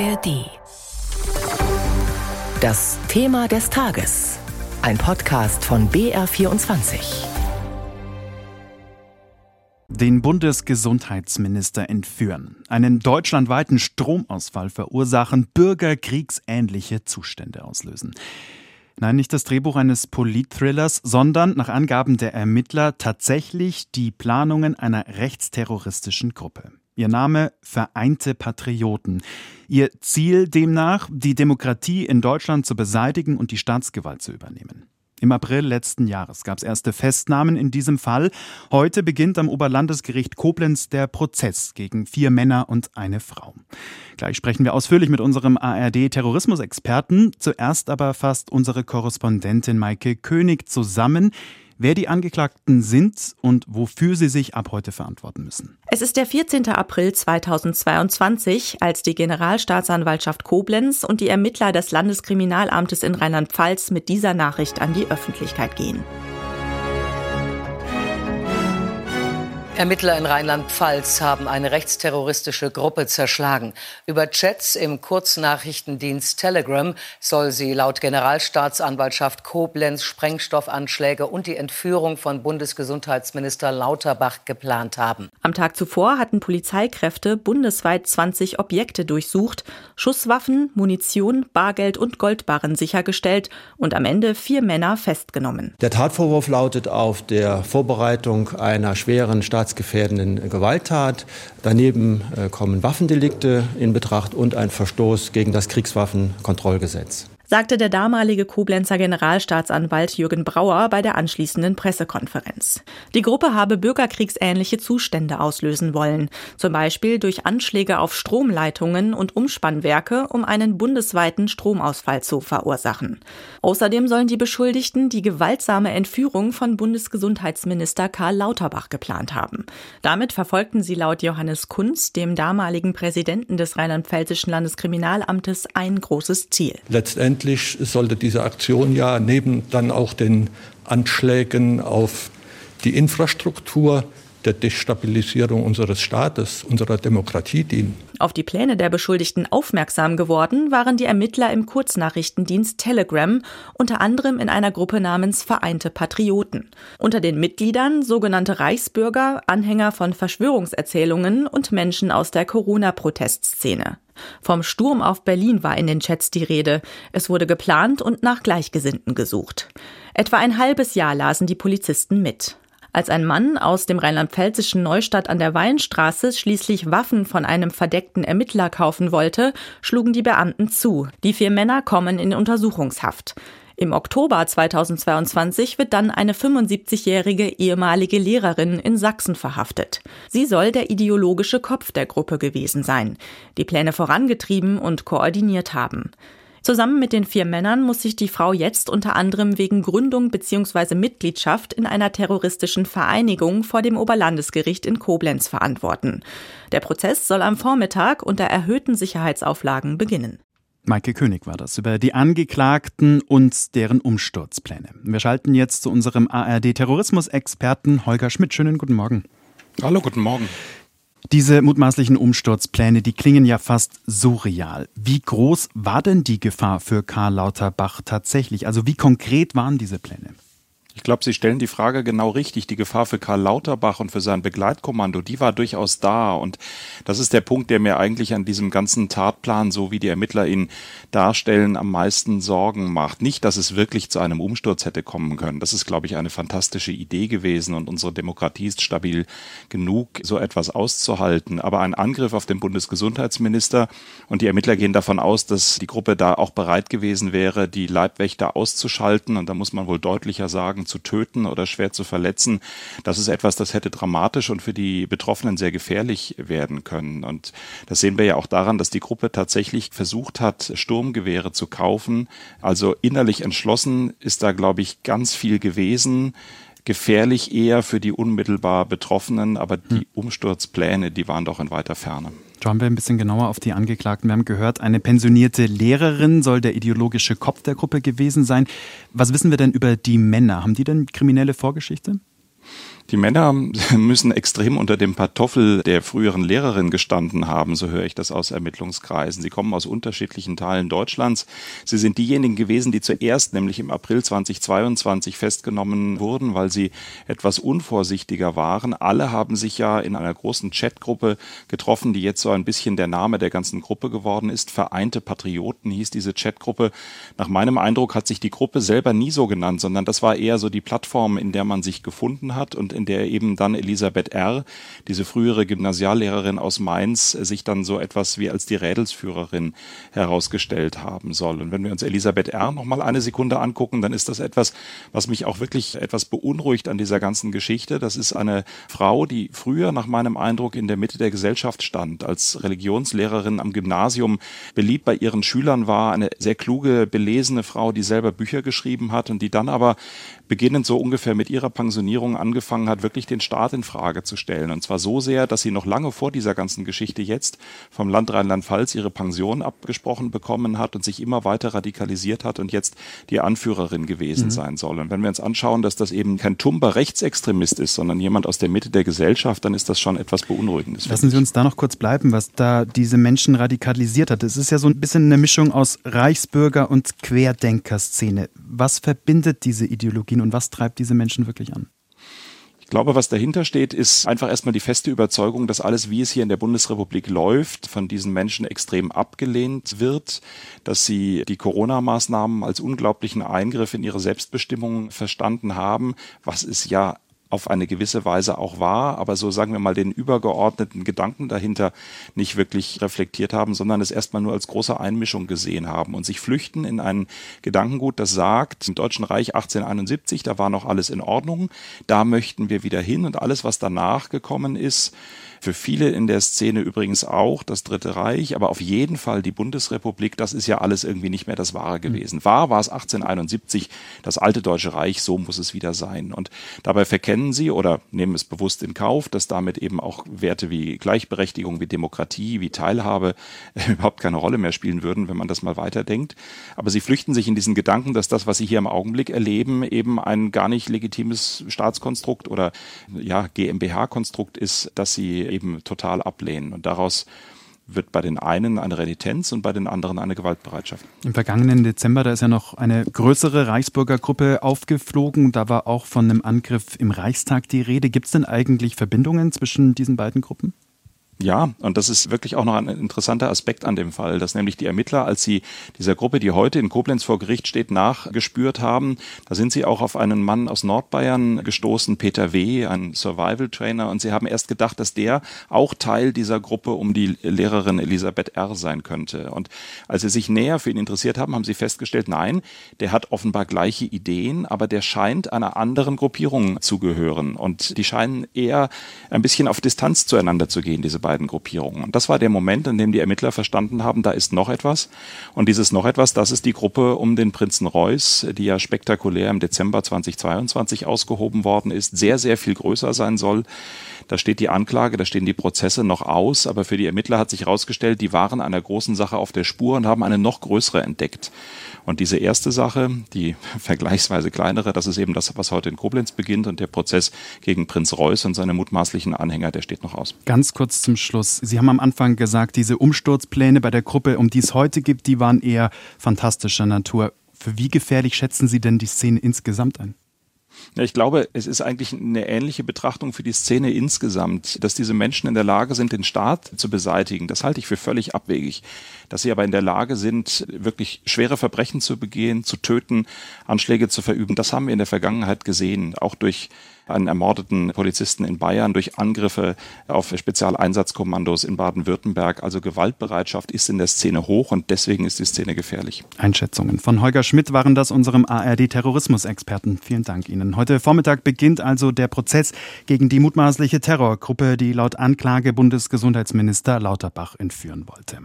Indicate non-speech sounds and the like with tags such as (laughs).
ARD. Das Thema des Tages. Ein Podcast von BR24. Den Bundesgesundheitsminister entführen, einen deutschlandweiten Stromausfall verursachen, bürgerkriegsähnliche Zustände auslösen. Nein, nicht das Drehbuch eines Politthrillers, sondern nach Angaben der Ermittler tatsächlich die Planungen einer rechtsterroristischen Gruppe. Ihr Name Vereinte Patrioten. Ihr Ziel demnach, die Demokratie in Deutschland zu beseitigen und die Staatsgewalt zu übernehmen. Im April letzten Jahres gab es erste Festnahmen in diesem Fall. Heute beginnt am Oberlandesgericht Koblenz der Prozess gegen vier Männer und eine Frau. Gleich sprechen wir ausführlich mit unserem ARD-Terrorismusexperten. Zuerst aber fasst unsere Korrespondentin Maike König zusammen, wer die Angeklagten sind und wofür sie sich ab heute verantworten müssen. Es ist der 14. April 2022, als die Generalstaatsanwaltschaft Koblenz und die Ermittler des Landeskriminalamtes in Rheinland-Pfalz mit dieser Nachricht an die Öffentlichkeit gehen. Ermittler in Rheinland-Pfalz haben eine rechtsterroristische Gruppe zerschlagen. Über Chats im Kurznachrichtendienst Telegram soll sie laut Generalstaatsanwaltschaft Koblenz Sprengstoffanschläge und die Entführung von Bundesgesundheitsminister Lauterbach geplant haben. Am Tag zuvor hatten Polizeikräfte bundesweit 20 Objekte durchsucht, Schusswaffen, Munition, Bargeld und Goldbarren sichergestellt und am Ende vier Männer festgenommen. Der Tatvorwurf lautet auf der Vorbereitung einer schweren Staats staatsgefährdenden Gewalttat. Daneben äh, kommen Waffendelikte in Betracht und ein Verstoß gegen das Kriegswaffenkontrollgesetz sagte der damalige Koblenzer Generalstaatsanwalt Jürgen Brauer bei der anschließenden Pressekonferenz. Die Gruppe habe bürgerkriegsähnliche Zustände auslösen wollen, zum Beispiel durch Anschläge auf Stromleitungen und Umspannwerke, um einen bundesweiten Stromausfall zu verursachen. Außerdem sollen die Beschuldigten die gewaltsame Entführung von Bundesgesundheitsminister Karl Lauterbach geplant haben. Damit verfolgten sie laut Johannes Kunz, dem damaligen Präsidenten des rheinland-pfälzischen Landeskriminalamtes, ein großes Ziel. Letztendlich letztendlich sollte diese Aktion ja neben dann auch den Anschlägen auf die Infrastruktur der Destabilisierung unseres Staates, unserer Demokratie dienen. Auf die Pläne der Beschuldigten aufmerksam geworden waren die Ermittler im Kurznachrichtendienst Telegram, unter anderem in einer Gruppe namens Vereinte Patrioten. Unter den Mitgliedern sogenannte Reichsbürger, Anhänger von Verschwörungserzählungen und Menschen aus der Corona-Protestszene. Vom Sturm auf Berlin war in den Chats die Rede. Es wurde geplant und nach Gleichgesinnten gesucht. Etwa ein halbes Jahr lasen die Polizisten mit. Als ein Mann aus dem rheinland-pfälzischen Neustadt an der Weinstraße schließlich Waffen von einem verdeckten Ermittler kaufen wollte, schlugen die Beamten zu. Die vier Männer kommen in Untersuchungshaft. Im Oktober 2022 wird dann eine 75-jährige ehemalige Lehrerin in Sachsen verhaftet. Sie soll der ideologische Kopf der Gruppe gewesen sein, die Pläne vorangetrieben und koordiniert haben. Zusammen mit den vier Männern muss sich die Frau jetzt unter anderem wegen Gründung bzw. Mitgliedschaft in einer terroristischen Vereinigung vor dem Oberlandesgericht in Koblenz verantworten. Der Prozess soll am Vormittag unter erhöhten Sicherheitsauflagen beginnen. Maike König war das über die Angeklagten und deren Umsturzpläne. Wir schalten jetzt zu unserem ARD-Terrorismusexperten Holger Schmidt. Schönen guten Morgen. Hallo, guten Morgen. Diese mutmaßlichen Umsturzpläne, die klingen ja fast surreal. Wie groß war denn die Gefahr für Karl Lauterbach tatsächlich? Also wie konkret waren diese Pläne? Ich glaube, Sie stellen die Frage genau richtig. Die Gefahr für Karl Lauterbach und für sein Begleitkommando, die war durchaus da. Und das ist der Punkt, der mir eigentlich an diesem ganzen Tatplan, so wie die Ermittler ihn darstellen, am meisten Sorgen macht. Nicht, dass es wirklich zu einem Umsturz hätte kommen können. Das ist, glaube ich, eine fantastische Idee gewesen und unsere Demokratie ist stabil genug, so etwas auszuhalten. Aber ein Angriff auf den Bundesgesundheitsminister und die Ermittler gehen davon aus, dass die Gruppe da auch bereit gewesen wäre, die Leibwächter auszuschalten. Und da muss man wohl deutlicher sagen, zu töten oder schwer zu verletzen, das ist etwas, das hätte dramatisch und für die Betroffenen sehr gefährlich werden können. Und das sehen wir ja auch daran, dass die Gruppe tatsächlich versucht hat, Sturmgewehre zu kaufen. Also innerlich entschlossen ist da, glaube ich, ganz viel gewesen gefährlich eher für die unmittelbar Betroffenen, aber die hm. Umsturzpläne, die waren doch in weiter Ferne. Schauen wir ein bisschen genauer auf die Angeklagten. Wir haben gehört, eine pensionierte Lehrerin soll der ideologische Kopf der Gruppe gewesen sein. Was wissen wir denn über die Männer? Haben die denn kriminelle Vorgeschichte? Die Männer (laughs) müssen extrem unter dem Pantoffel der früheren Lehrerin gestanden haben, so höre ich das aus Ermittlungskreisen. Sie kommen aus unterschiedlichen Teilen Deutschlands. Sie sind diejenigen gewesen, die zuerst, nämlich im April 2022, festgenommen wurden, weil sie etwas unvorsichtiger waren. Alle haben sich ja in einer großen Chatgruppe getroffen, die jetzt so ein bisschen der Name der ganzen Gruppe geworden ist. Vereinte Patrioten hieß diese Chatgruppe. Nach meinem Eindruck hat sich die Gruppe selber nie so genannt, sondern das war eher so die Plattform, in der man sich gefunden hat und in der eben dann Elisabeth R., diese frühere Gymnasiallehrerin aus Mainz, sich dann so etwas wie als die Rädelsführerin herausgestellt haben soll. Und wenn wir uns Elisabeth R. noch mal eine Sekunde angucken, dann ist das etwas, was mich auch wirklich etwas beunruhigt an dieser ganzen Geschichte. Das ist eine Frau, die früher nach meinem Eindruck in der Mitte der Gesellschaft stand, als Religionslehrerin am Gymnasium beliebt bei ihren Schülern war, eine sehr kluge, belesene Frau, die selber Bücher geschrieben hat und die dann aber beginnend so ungefähr mit ihrer Pensionierung angefangen hat, wirklich den Staat in Frage zu stellen. Und zwar so sehr, dass sie noch lange vor dieser ganzen Geschichte jetzt vom Land Rheinland-Pfalz ihre Pension abgesprochen bekommen hat und sich immer weiter radikalisiert hat und jetzt die Anführerin gewesen mhm. sein soll. Und wenn wir uns anschauen, dass das eben kein tumber Rechtsextremist ist, sondern jemand aus der Mitte der Gesellschaft, dann ist das schon etwas Beunruhigendes. Lassen Sie uns da noch kurz bleiben, was da diese Menschen radikalisiert hat. Es ist ja so ein bisschen eine Mischung aus Reichsbürger und Querdenkerszene. Was verbindet diese Ideologien und was treibt diese Menschen wirklich an? Ich glaube, was dahinter steht, ist einfach erstmal die feste Überzeugung, dass alles, wie es hier in der Bundesrepublik läuft, von diesen Menschen extrem abgelehnt wird, dass sie die Corona-Maßnahmen als unglaublichen Eingriff in ihre Selbstbestimmung verstanden haben, was es ja auf eine gewisse Weise auch war, aber so sagen wir mal den übergeordneten Gedanken dahinter nicht wirklich reflektiert haben, sondern es erstmal nur als große Einmischung gesehen haben und sich flüchten in ein Gedankengut, das sagt, im Deutschen Reich 1871, da war noch alles in Ordnung, da möchten wir wieder hin und alles, was danach gekommen ist, für viele in der Szene übrigens auch das Dritte Reich, aber auf jeden Fall die Bundesrepublik, das ist ja alles irgendwie nicht mehr das Wahre gewesen. Wahr war es 1871, das alte Deutsche Reich, so muss es wieder sein. Und dabei verkennen sie oder nehmen es bewusst in Kauf, dass damit eben auch Werte wie Gleichberechtigung, wie Demokratie, wie Teilhabe (laughs) überhaupt keine Rolle mehr spielen würden, wenn man das mal weiterdenkt. Aber sie flüchten sich in diesen Gedanken, dass das, was sie hier im Augenblick erleben, eben ein gar nicht legitimes Staatskonstrukt oder ja, GmbH-Konstrukt ist, dass sie eben total ablehnen. Und daraus wird bei den einen eine Renitenz und bei den anderen eine Gewaltbereitschaft. Im vergangenen Dezember, da ist ja noch eine größere Reichsbürgergruppe aufgeflogen. Da war auch von einem Angriff im Reichstag die Rede. Gibt es denn eigentlich Verbindungen zwischen diesen beiden Gruppen? Ja, und das ist wirklich auch noch ein interessanter Aspekt an dem Fall, dass nämlich die Ermittler, als sie dieser Gruppe, die heute in Koblenz vor Gericht steht, nachgespürt haben, da sind sie auch auf einen Mann aus Nordbayern gestoßen, Peter W., ein Survival Trainer, und sie haben erst gedacht, dass der auch Teil dieser Gruppe um die Lehrerin Elisabeth R. sein könnte. Und als sie sich näher für ihn interessiert haben, haben sie festgestellt, nein, der hat offenbar gleiche Ideen, aber der scheint einer anderen Gruppierung zu gehören. Und die scheinen eher ein bisschen auf Distanz zueinander zu gehen, diese beiden Gruppierungen. Und das war der Moment, in dem die Ermittler verstanden haben, da ist noch etwas. Und dieses noch etwas, das ist die Gruppe um den Prinzen Reuß, die ja spektakulär im Dezember 2022 ausgehoben worden ist, sehr, sehr viel größer sein soll. Da steht die Anklage, da stehen die Prozesse noch aus, aber für die Ermittler hat sich herausgestellt, die waren einer großen Sache auf der Spur und haben eine noch größere entdeckt. Und diese erste Sache, die (laughs) vergleichsweise kleinere, das ist eben das, was heute in Koblenz beginnt und der Prozess gegen Prinz Reuß und seine mutmaßlichen Anhänger, der steht noch aus. Ganz kurz zum Schluss. Sie haben am Anfang gesagt, diese Umsturzpläne bei der Gruppe, um die es heute gibt, die waren eher fantastischer Natur. Für wie gefährlich schätzen Sie denn die Szene insgesamt ein? Ja, ich glaube, es ist eigentlich eine ähnliche Betrachtung für die Szene insgesamt, dass diese Menschen in der Lage sind, den Staat zu beseitigen. Das halte ich für völlig abwegig. Dass sie aber in der Lage sind, wirklich schwere Verbrechen zu begehen, zu töten, Anschläge zu verüben, das haben wir in der Vergangenheit gesehen, auch durch einen ermordeten Polizisten in Bayern durch Angriffe auf Spezialeinsatzkommandos in Baden-Württemberg. Also Gewaltbereitschaft ist in der Szene hoch und deswegen ist die Szene gefährlich. Einschätzungen von Holger Schmidt waren das unserem ARD-Terrorismusexperten. Vielen Dank Ihnen. Heute Vormittag beginnt also der Prozess gegen die mutmaßliche Terrorgruppe, die laut Anklage Bundesgesundheitsminister Lauterbach entführen wollte.